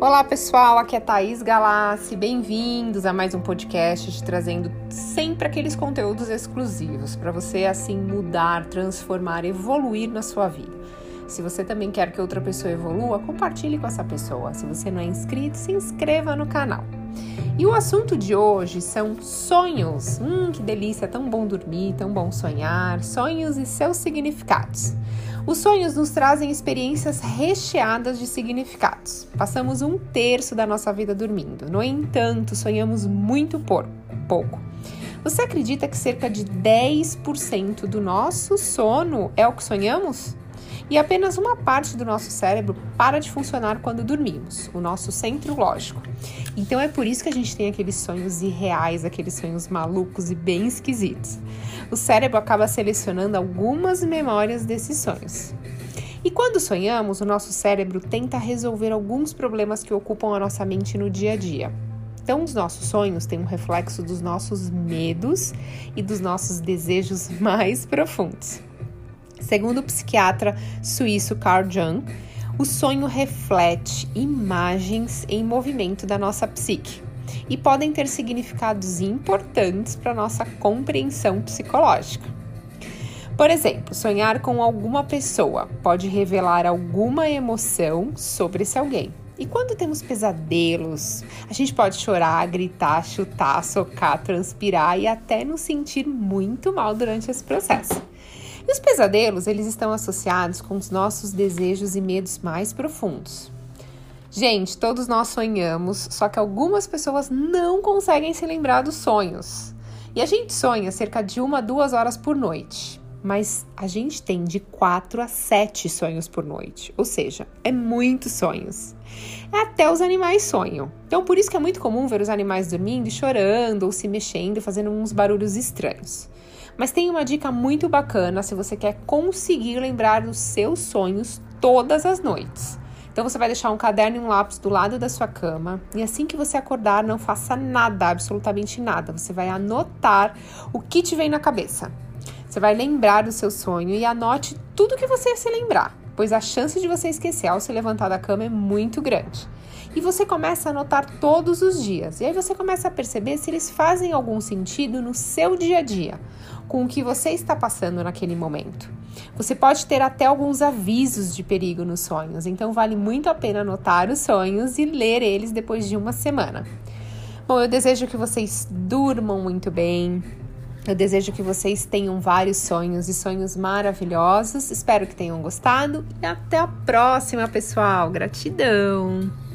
Olá pessoal, aqui é Thaís Galassi, bem-vindos a mais um podcast te trazendo sempre aqueles conteúdos exclusivos para você assim mudar, transformar, evoluir na sua vida. Se você também quer que outra pessoa evolua, compartilhe com essa pessoa. Se você não é inscrito, se inscreva no canal. E o assunto de hoje são sonhos. Hum, que delícia, tão bom dormir, tão bom sonhar, sonhos e seus significados. Os sonhos nos trazem experiências recheadas de significados. Passamos um terço da nossa vida dormindo. No entanto, sonhamos muito pouco. Você acredita que cerca de 10% do nosso sono é o que sonhamos? E apenas uma parte do nosso cérebro para de funcionar quando dormimos, o nosso centro lógico. Então é por isso que a gente tem aqueles sonhos irreais, aqueles sonhos malucos e bem esquisitos. O cérebro acaba selecionando algumas memórias desses sonhos. E quando sonhamos, o nosso cérebro tenta resolver alguns problemas que ocupam a nossa mente no dia a dia. Então, os nossos sonhos têm um reflexo dos nossos medos e dos nossos desejos mais profundos. Segundo o psiquiatra suíço Carl Jung, o sonho reflete imagens em movimento da nossa psique e podem ter significados importantes para nossa compreensão psicológica. Por exemplo, sonhar com alguma pessoa pode revelar alguma emoção sobre esse alguém. E quando temos pesadelos, a gente pode chorar, gritar, chutar, socar, transpirar e até nos sentir muito mal durante esse processo. E os pesadelos, eles estão associados com os nossos desejos e medos mais profundos. Gente, todos nós sonhamos, só que algumas pessoas não conseguem se lembrar dos sonhos. E a gente sonha cerca de uma a duas horas por noite, mas a gente tem de quatro a sete sonhos por noite, ou seja, é muitos sonhos. Até os animais sonham. Então, por isso que é muito comum ver os animais dormindo e chorando ou se mexendo, fazendo uns barulhos estranhos. Mas tem uma dica muito bacana se você quer conseguir lembrar dos seus sonhos todas as noites. Então você vai deixar um caderno e um lápis do lado da sua cama e assim que você acordar, não faça nada, absolutamente nada. Você vai anotar o que te vem na cabeça. Você vai lembrar do seu sonho e anote tudo que você se lembrar, pois a chance de você esquecer ao se levantar da cama é muito grande. E você começa a anotar todos os dias. E aí você começa a perceber se eles fazem algum sentido no seu dia a dia com o que você está passando naquele momento. Você pode ter até alguns avisos de perigo nos sonhos, então vale muito a pena anotar os sonhos e ler eles depois de uma semana. Bom, eu desejo que vocês durmam muito bem. Eu desejo que vocês tenham vários sonhos e sonhos maravilhosos. Espero que tenham gostado e até a próxima, pessoal. Gratidão!